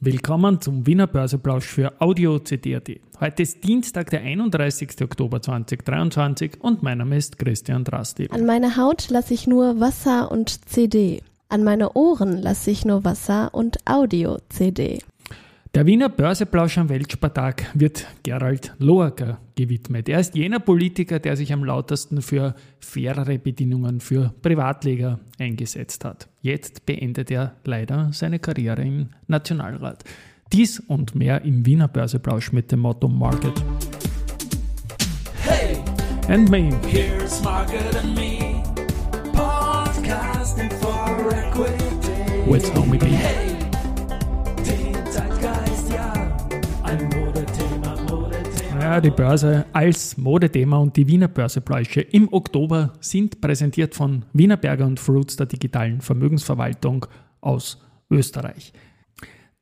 Willkommen zum Wiener Börseplausch für Audio CD.at. Heute ist Dienstag, der 31. Oktober 2023 und mein Name ist Christian Drasti. An meine Haut lasse ich nur Wasser und CD. An meine Ohren lasse ich nur Wasser und Audio-CD. Der Wiener Börseplausch am Weltspartag wird Gerald Loacker gewidmet. Er ist jener Politiker, der sich am lautesten für fairere Bedingungen für Privatleger eingesetzt hat. Jetzt beendet er leider seine Karriere im Nationalrat. Dies und mehr im Wiener Börseplausch mit dem Motto Market. Hey, And me. here's Market and me, podcasting for equity. With Homie B. Hey, Ja, die Börse als Modethema und die Wiener Börsepläusche im Oktober sind präsentiert von Wienerberger und Fruits der digitalen Vermögensverwaltung aus Österreich.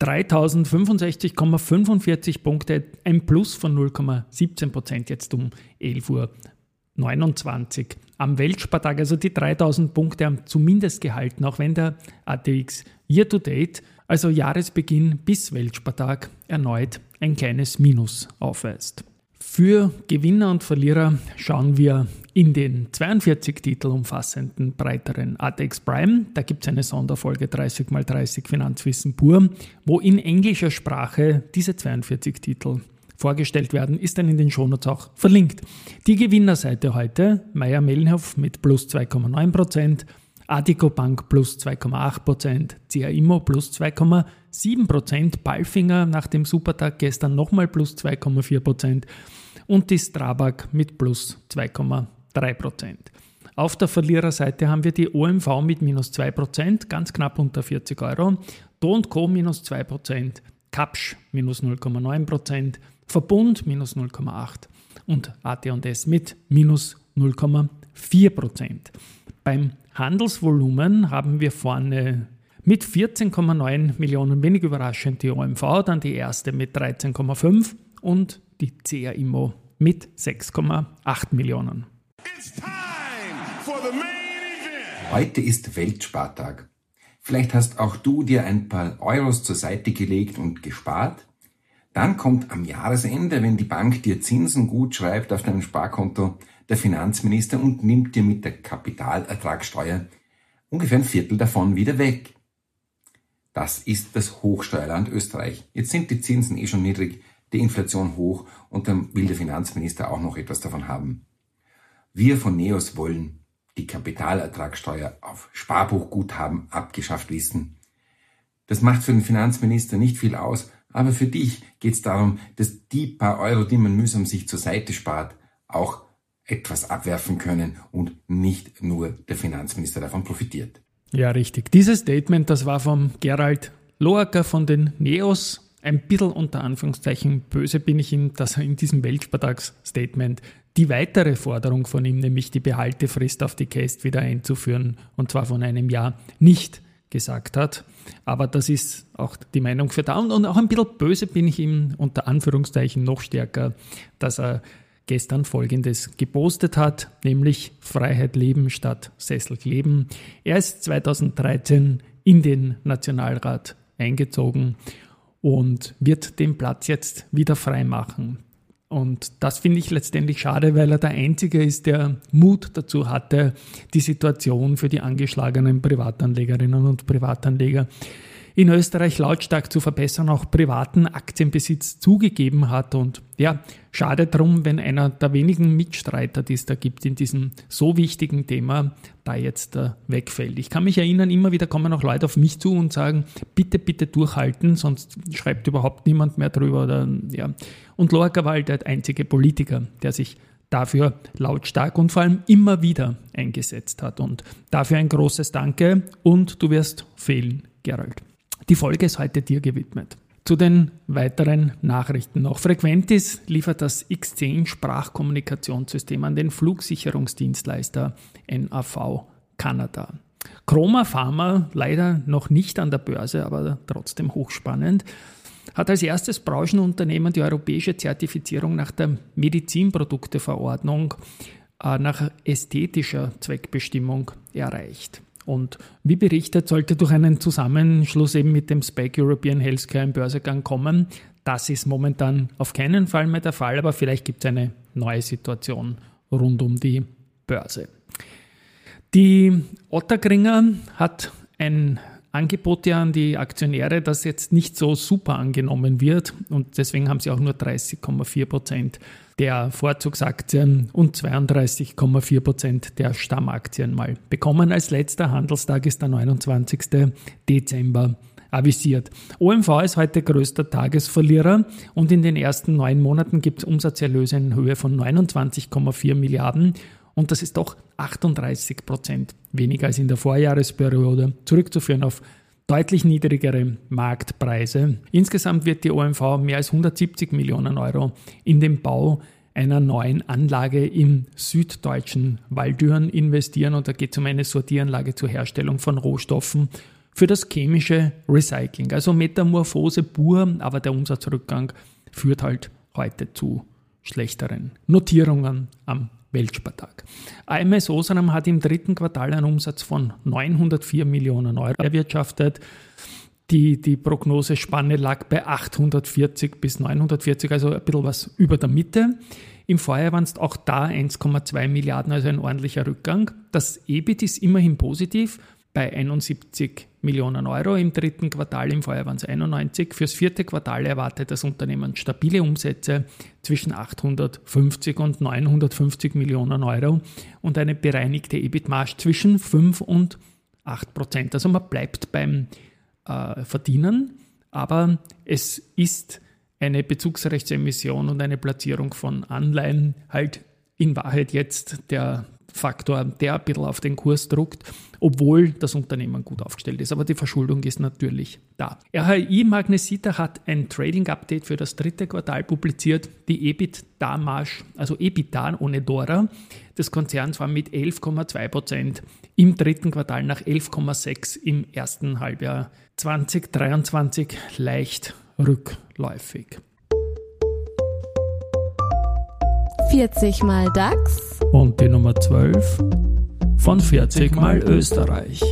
3065,45 Punkte, ein Plus von 0,17 Prozent jetzt um 11.29 Uhr am Weltspartag. Also die 3000 Punkte haben zumindest gehalten, auch wenn der ATX Year to Date, also Jahresbeginn bis Weltspartag, erneut ein kleines Minus aufweist. Für Gewinner und Verlierer schauen wir in den 42 Titel umfassenden breiteren ATX Prime. Da gibt es eine Sonderfolge 30x30 Finanzwissen pur, wo in englischer Sprache diese 42 Titel vorgestellt werden, ist dann in den Shownotes auch verlinkt. Die Gewinnerseite heute, Meier Mellenhof mit plus 2,9%, Adico Bank plus 2,8%, CA Immo plus 2,7%, Palfinger nach dem Supertag gestern nochmal plus 2,4% und die Strabag mit plus 2,3%. Auf der Verliererseite haben wir die OMV mit minus 2%, ganz knapp unter 40 Euro, Do Co minus 2%, Kapsch minus 0,9%, Verbund minus 0,8% und AT&S mit minus 0,4%. Beim Handelsvolumen haben wir vorne mit 14,9 Millionen, wenig überraschend, die OMV, dann die erste mit 13,5 und die CA Immo mit 6,8 Millionen. It's time for the main event. Heute ist Weltspartag. Vielleicht hast auch du dir ein paar Euros zur Seite gelegt und gespart. Dann kommt am Jahresende, wenn die Bank dir Zinsen gut schreibt auf deinem Sparkonto, der Finanzminister und nimmt dir mit der Kapitalertragssteuer ungefähr ein Viertel davon wieder weg. Das ist das Hochsteuerland Österreich. Jetzt sind die Zinsen eh schon niedrig, die Inflation hoch und dann will der Finanzminister auch noch etwas davon haben. Wir von NEOS wollen die Kapitalertragssteuer auf Sparbuchguthaben abgeschafft wissen. Das macht für den Finanzminister nicht viel aus, aber für dich geht es darum, dass die paar Euro, die man mühsam sich zur Seite spart, auch etwas abwerfen können und nicht nur der Finanzminister davon profitiert. Ja, richtig. Dieses Statement, das war vom Gerald Loacker von den Neos. Ein bisschen unter Anführungszeichen böse bin ich ihm, dass er in diesem Weltspartagsstatement die weitere Forderung von ihm, nämlich die Behaltefrist auf die Cast wieder einzuführen, und zwar von einem Jahr, nicht gesagt hat. Aber das ist auch die Meinung für da. Und auch ein bisschen böse bin ich ihm unter Anführungszeichen noch stärker, dass er gestern Folgendes gepostet hat, nämlich Freiheit leben statt Sessel kleben. Er ist 2013 in den Nationalrat eingezogen und wird den Platz jetzt wieder frei machen. Und das finde ich letztendlich schade, weil er der Einzige ist, der Mut dazu hatte, die Situation für die angeschlagenen Privatanlegerinnen und Privatanleger in Österreich lautstark zu verbessern, auch privaten Aktienbesitz zugegeben hat. Und ja, schade drum, wenn einer der wenigen Mitstreiter, die es da gibt in diesem so wichtigen Thema, da jetzt äh, wegfällt. Ich kann mich erinnern, immer wieder kommen auch Leute auf mich zu und sagen, bitte, bitte durchhalten, sonst schreibt überhaupt niemand mehr drüber. Oder, ja. Und Loacker war halt der einzige Politiker, der sich dafür lautstark und vor allem immer wieder eingesetzt hat. Und dafür ein großes Danke und du wirst fehlen, Gerald. Die Folge ist heute dir gewidmet. Zu den weiteren Nachrichten noch. Frequentis liefert das X10 Sprachkommunikationssystem an den Flugsicherungsdienstleister NAV Kanada. Chroma Pharma, leider noch nicht an der Börse, aber trotzdem hochspannend, hat als erstes Branchenunternehmen die europäische Zertifizierung nach der Medizinprodukteverordnung äh, nach ästhetischer Zweckbestimmung erreicht. Und wie berichtet, sollte durch einen Zusammenschluss eben mit dem SPAC European Healthcare ein Börsegang kommen. Das ist momentan auf keinen Fall mehr der Fall, aber vielleicht gibt es eine neue Situation rund um die Börse. Die Otterkringer hat ein Angebot ja an die Aktionäre, das jetzt nicht so super angenommen wird und deswegen haben sie auch nur 30,4 Prozent der Vorzugsaktien und 32,4 Prozent der Stammaktien mal bekommen. Als letzter Handelstag ist der 29. Dezember avisiert. OMV ist heute größter Tagesverlierer und in den ersten neun Monaten gibt es Umsatzerlöse in Höhe von 29,4 Milliarden und das ist doch 38 Prozent weniger als in der Vorjahresperiode, zurückzuführen auf deutlich niedrigere Marktpreise. Insgesamt wird die OMV mehr als 170 Millionen Euro in den Bau einer neuen Anlage im süddeutschen Waldüren investieren und da geht es um eine Sortieranlage zur Herstellung von Rohstoffen für das chemische Recycling. Also Metamorphose pur, aber der Umsatzrückgang führt halt heute zu schlechteren Notierungen am Weltspartag. AMS Osram hat im dritten Quartal einen Umsatz von 904 Millionen Euro erwirtschaftet. Die, die Prognosespanne lag bei 840 bis 940, also ein bisschen was über der Mitte. Im Vorjahr waren es auch da 1,2 Milliarden, also ein ordentlicher Rückgang. Das EBIT ist immerhin positiv bei 71 Millionen Euro im dritten Quartal, im Vorjahr waren es 91. Fürs vierte Quartal erwartet das Unternehmen stabile Umsätze zwischen 850 und 950 Millionen Euro und eine bereinigte EBIT-Marge zwischen 5 und 8 Prozent. Also man bleibt beim äh, Verdienen, aber es ist eine Bezugsrechtsemission und eine Platzierung von Anleihen halt in Wahrheit jetzt der Faktor, der ein bisschen auf den Kurs druckt, obwohl das Unternehmen gut aufgestellt ist. Aber die Verschuldung ist natürlich da. RHI Magnesita hat ein Trading-Update für das dritte Quartal publiziert. Die EBITDA-Marge, also EBITDA ohne Dora, des Konzerns war mit 11,2 Prozent im dritten Quartal nach 11,6% im ersten Halbjahr 2023 leicht rückläufig. 40 mal DAX, Und die Nummer 12 von 40 mal Österreich.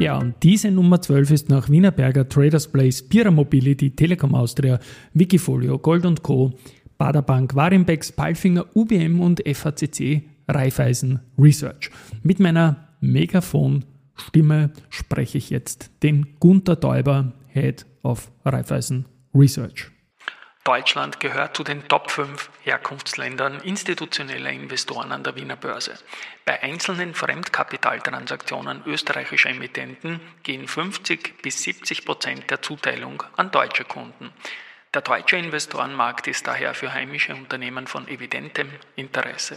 Ja, und diese Nummer 12 ist nach Wienerberger, Traders Place, Pira Mobility, Telekom Austria, Wikifolio, Gold Co., Baderbank, Warimbex, Palfinger, UBM und FACC Raiffeisen Research. Mit meiner Megafon-Stimme spreche ich jetzt den Gunther Täuber, Head of Raiffeisen Research. Deutschland gehört zu den Top 5 Herkunftsländern institutioneller Investoren an der Wiener Börse. Bei einzelnen Fremdkapitaltransaktionen österreichischer Emittenten gehen 50 bis 70 Prozent der Zuteilung an deutsche Kunden. Der deutsche Investorenmarkt ist daher für heimische Unternehmen von evidentem Interesse.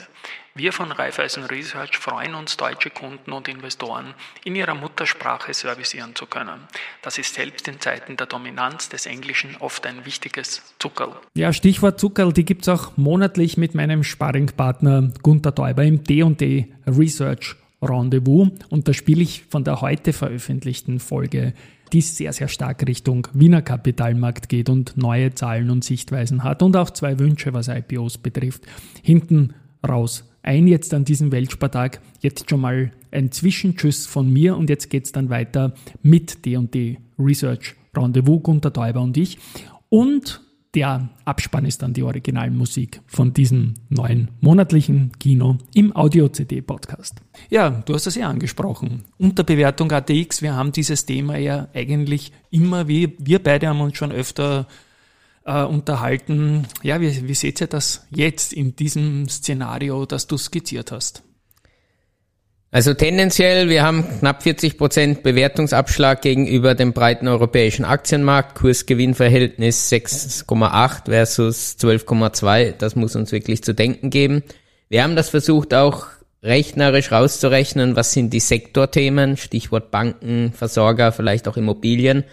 Wir von Raiffeisen Research freuen uns, deutsche Kunden und Investoren in ihrer Muttersprache servicieren zu können. Das ist selbst in Zeiten der Dominanz des Englischen oft ein wichtiges Zuckerl. Ja, Stichwort Zuckerl, die gibt es auch monatlich mit meinem Sparringpartner Gunther Täuber im D&D Research Rendezvous und da spiele ich von der heute veröffentlichten Folge die sehr, sehr stark Richtung Wiener Kapitalmarkt geht und neue Zahlen und Sichtweisen hat und auch zwei Wünsche, was IPOs betrifft, hinten raus ein jetzt an diesem Weltspartag. Jetzt schon mal ein Zwischentschüss von mir und jetzt geht's dann weiter mit D&D Research Rendezvous, Gunter Täuber und ich. Und der Abspann ist dann die Originalmusik von diesem neuen monatlichen Kino im Audio-CD-Podcast. Ja, du hast es ja angesprochen. Unterbewertung ATX, wir haben dieses Thema ja eigentlich immer, wie wir beide haben uns schon öfter äh, unterhalten. Ja, wie, wie seht ihr das jetzt in diesem Szenario, das du skizziert hast? Also tendenziell, wir haben knapp 40 Prozent Bewertungsabschlag gegenüber dem breiten europäischen Aktienmarkt. Kursgewinnverhältnis 6,8 versus 12,2. Das muss uns wirklich zu denken geben. Wir haben das versucht auch rechnerisch rauszurechnen. Was sind die Sektorthemen? Stichwort Banken, Versorger, vielleicht auch Immobilien.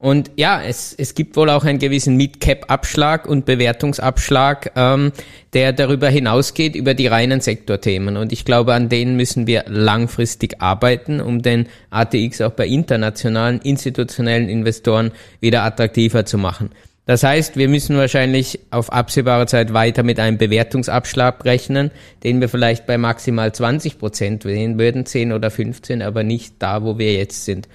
Und ja, es, es gibt wohl auch einen gewissen Mid-Cap-Abschlag und Bewertungsabschlag, ähm, der darüber hinausgeht, über die reinen Sektorthemen. Und ich glaube, an denen müssen wir langfristig arbeiten, um den ATX auch bei internationalen, institutionellen Investoren wieder attraktiver zu machen. Das heißt, wir müssen wahrscheinlich auf absehbare Zeit weiter mit einem Bewertungsabschlag rechnen, den wir vielleicht bei maximal 20 Prozent sehen würden, 10 oder 15, aber nicht da, wo wir jetzt sind.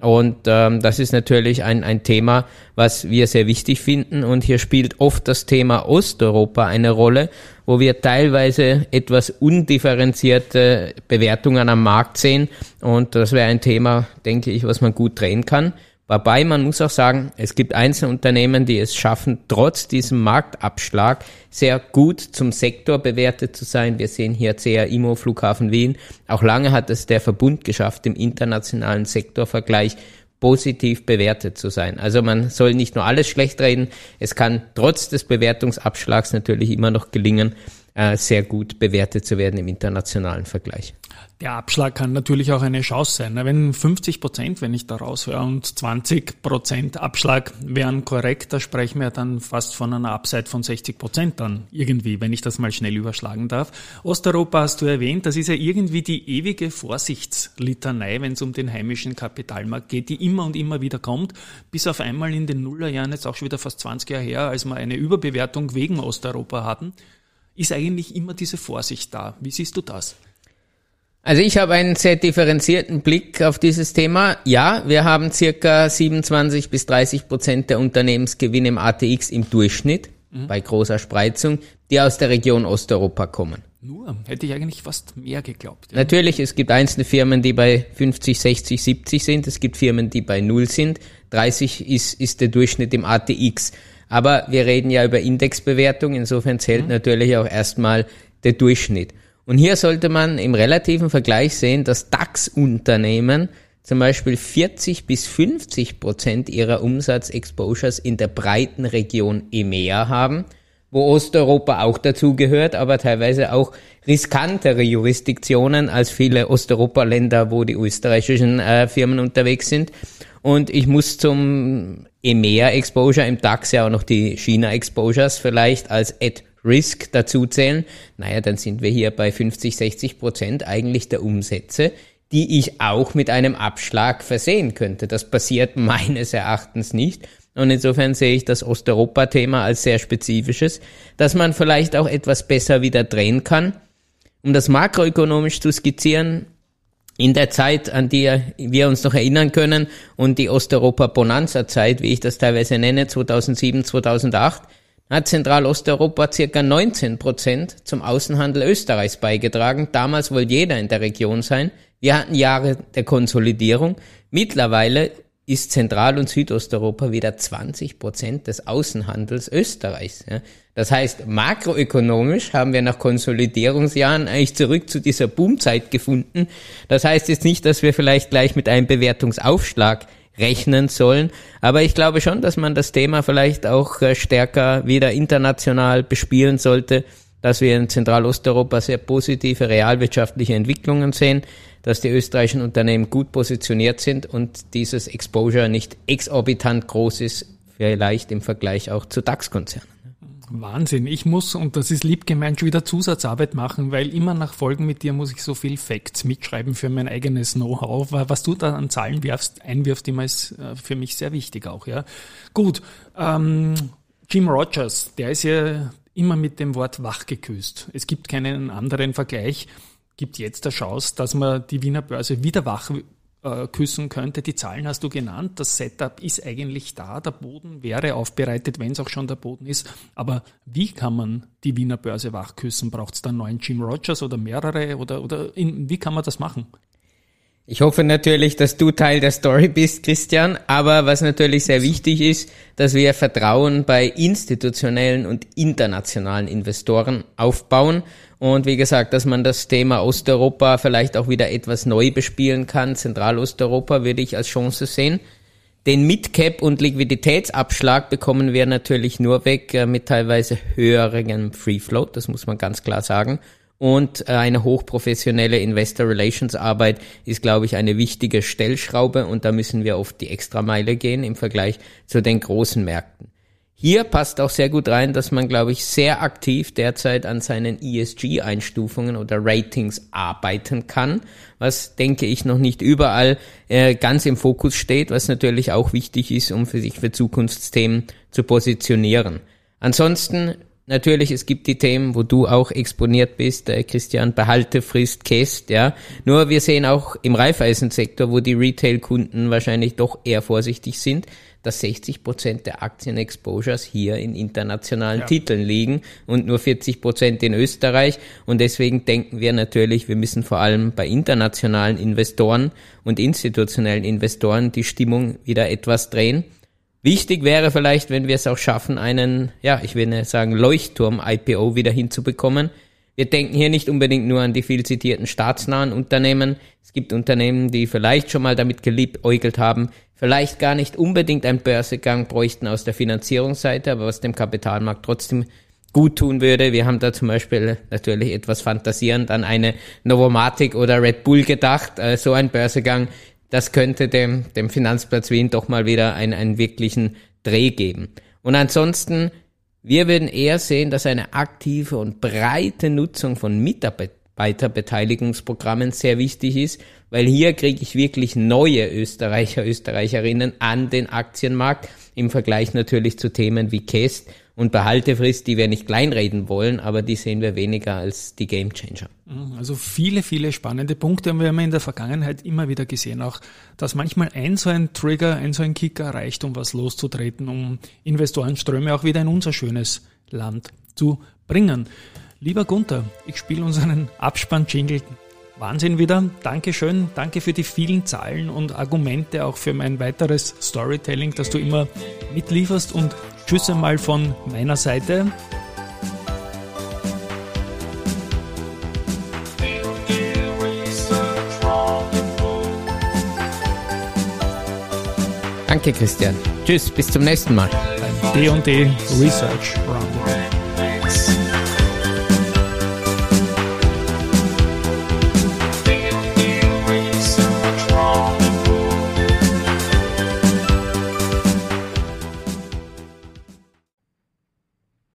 Und ähm, das ist natürlich ein, ein Thema, was wir sehr wichtig finden. Und hier spielt oft das Thema Osteuropa eine Rolle, wo wir teilweise etwas undifferenzierte Bewertungen am Markt sehen. Und das wäre ein Thema, denke ich, was man gut drehen kann. Wobei man muss auch sagen, es gibt einzelne Unternehmen, die es schaffen, trotz diesem Marktabschlag sehr gut zum Sektor bewertet zu sein. Wir sehen hier CA Flughafen Wien. Auch lange hat es der Verbund geschafft, im internationalen Sektorvergleich positiv bewertet zu sein. Also man soll nicht nur alles schlecht reden, es kann trotz des Bewertungsabschlags natürlich immer noch gelingen, äh, sehr gut bewertet zu werden im internationalen Vergleich. Der Abschlag kann natürlich auch eine Chance sein. Wenn 50 Prozent, wenn ich da raushöre, und 20 Prozent Abschlag wären korrekt, da sprechen wir dann fast von einer Upside von 60 Prozent dann irgendwie, wenn ich das mal schnell überschlagen darf. Osteuropa hast du erwähnt, das ist ja irgendwie die ewige Vorsichtslitanei, wenn es um den heimischen Kapitalmarkt geht, die immer und immer wieder kommt, bis auf einmal in den Nullerjahren, jetzt auch schon wieder fast 20 Jahre her, als wir eine Überbewertung wegen Osteuropa hatten, ist eigentlich immer diese Vorsicht da. Wie siehst du das? Also ich habe einen sehr differenzierten Blick auf dieses Thema. Ja, wir haben circa 27 bis 30 Prozent der Unternehmensgewinne im ATX im Durchschnitt mhm. bei großer Spreizung, die aus der Region Osteuropa kommen. Nur, hätte ich eigentlich fast mehr geglaubt. Ja. Natürlich, es gibt einzelne Firmen, die bei 50, 60, 70 sind. Es gibt Firmen, die bei 0 sind. 30 ist, ist der Durchschnitt im ATX. Aber wir reden ja über Indexbewertung. Insofern zählt mhm. natürlich auch erstmal der Durchschnitt. Und hier sollte man im relativen Vergleich sehen, dass DAX-Unternehmen zum Beispiel 40 bis 50 Prozent ihrer Umsatzexposures in der breiten Region EMEA haben, wo Osteuropa auch dazugehört, aber teilweise auch riskantere Jurisdiktionen als viele Osteuropa-Länder, wo die österreichischen äh, Firmen unterwegs sind. Und ich muss zum EMEA-Exposure im DAX ja auch noch die China-Exposures vielleicht als Ad Risk dazu zählen, naja, dann sind wir hier bei 50, 60 Prozent eigentlich der Umsätze, die ich auch mit einem Abschlag versehen könnte. Das passiert meines Erachtens nicht. Und insofern sehe ich das Osteuropa-Thema als sehr spezifisches, dass man vielleicht auch etwas besser wieder drehen kann. Um das makroökonomisch zu skizzieren, in der Zeit, an die wir uns noch erinnern können und die Osteuropa-Bonanza-Zeit, wie ich das teilweise nenne, 2007, 2008, hat Zentralosteuropa circa 19 Prozent zum Außenhandel Österreichs beigetragen. Damals wollte jeder in der Region sein. Wir hatten Jahre der Konsolidierung. Mittlerweile ist Zentral- und Südosteuropa wieder 20 Prozent des Außenhandels Österreichs. Das heißt, makroökonomisch haben wir nach Konsolidierungsjahren eigentlich zurück zu dieser Boomzeit gefunden. Das heißt jetzt nicht, dass wir vielleicht gleich mit einem Bewertungsaufschlag rechnen sollen. Aber ich glaube schon, dass man das Thema vielleicht auch äh, stärker wieder international bespielen sollte, dass wir in Zentralosteuropa sehr positive realwirtschaftliche Entwicklungen sehen, dass die österreichischen Unternehmen gut positioniert sind und dieses Exposure nicht exorbitant groß ist, vielleicht im Vergleich auch zu DAX-Konzernen. Wahnsinn. Ich muss, und das ist lieb gemeint, schon wieder Zusatzarbeit machen, weil immer nach Folgen mit dir muss ich so viel Facts mitschreiben für mein eigenes Know-how. Was du da an Zahlen wirfst, einwirfst, immer ist äh, für mich sehr wichtig auch, ja. Gut, ähm, Jim Rogers, der ist ja immer mit dem Wort wach geküsst. Es gibt keinen anderen Vergleich. Gibt jetzt der Chance, dass man die Wiener Börse wieder wach äh, küssen könnte. Die Zahlen hast du genannt. Das Setup ist eigentlich da. Der Boden wäre aufbereitet, wenn es auch schon der Boden ist. Aber wie kann man die Wiener Börse wachküssen? Braucht es da einen neuen Jim Rogers oder mehrere? Oder, oder in, wie kann man das machen? Ich hoffe natürlich, dass du Teil der Story bist, Christian. Aber was natürlich sehr wichtig ist, dass wir Vertrauen bei institutionellen und internationalen Investoren aufbauen. Und wie gesagt, dass man das Thema Osteuropa vielleicht auch wieder etwas neu bespielen kann. Zentralosteuropa würde ich als Chance sehen. Den Midcap und Liquiditätsabschlag bekommen wir natürlich nur weg äh, mit teilweise höherem Free Float, das muss man ganz klar sagen und äh, eine hochprofessionelle Investor Relations Arbeit ist, glaube ich, eine wichtige Stellschraube und da müssen wir oft die Extrameile gehen im Vergleich zu den großen Märkten. Hier passt auch sehr gut rein, dass man, glaube ich, sehr aktiv derzeit an seinen ESG-Einstufungen oder Ratings arbeiten kann, was, denke ich, noch nicht überall äh, ganz im Fokus steht, was natürlich auch wichtig ist, um für sich für Zukunftsthemen zu positionieren. Ansonsten Natürlich, es gibt die Themen, wo du auch exponiert bist, äh, Christian, behalte, frisst, käst, ja. Nur wir sehen auch im Reifeisensektor, wo die Retail-Kunden wahrscheinlich doch eher vorsichtig sind, dass 60 Prozent der Aktien-Exposures hier in internationalen Ja. Titeln liegen und nur 40 Prozent in Österreich. Und deswegen denken wir natürlich, wir müssen vor allem bei internationalen Investoren und institutionellen Investoren die Stimmung wieder etwas drehen. Wichtig wäre vielleicht, wenn wir es auch schaffen, einen, ja, ich würde sagen, Leuchtturm-IPO wieder hinzubekommen. Wir denken hier nicht unbedingt nur an die viel zitierten staatsnahen Unternehmen. Es gibt Unternehmen, die vielleicht schon mal damit geliebäugelt haben, vielleicht gar nicht unbedingt einen Börsegang bräuchten aus der Finanzierungsseite, aber was dem Kapitalmarkt trotzdem gut tun würde. Wir haben da zum Beispiel natürlich etwas fantasierend an eine Novomatic oder Red Bull gedacht. Äh, so ein Börsegang, das könnte dem, dem Finanzplatz Wien doch mal wieder einen, einen wirklichen Dreh geben. Und ansonsten, wir würden eher sehen, dass eine aktive und breite Nutzung von Mitarbeiterbeteiligungsprogrammen sehr wichtig ist, weil hier kriege ich wirklich neue Österreicher, Österreicherinnen an den Aktienmarkt im Vergleich natürlich zu Themen wie Käst und Behaltefrist, die wir nicht kleinreden wollen, aber die sehen wir weniger als die Gamechanger. Also viele, viele spannende Punkte haben wir in der Vergangenheit immer wieder gesehen, auch dass manchmal ein so ein Trigger, ein so ein Kicker reicht, um was loszutreten, um Investorenströme auch wieder in unser schönes Land zu bringen. Lieber Gunther, ich spiele unseren Abspann-Jingle. Wahnsinn wieder. Dankeschön. Danke für die vielen Zahlen und Argumente, auch für mein weiteres Storytelling, das du immer mitlieferst. Und tschüss einmal von meiner Seite. Danke, Christian. Tschüss, bis zum nächsten Mal. beim D&D Research Roundup.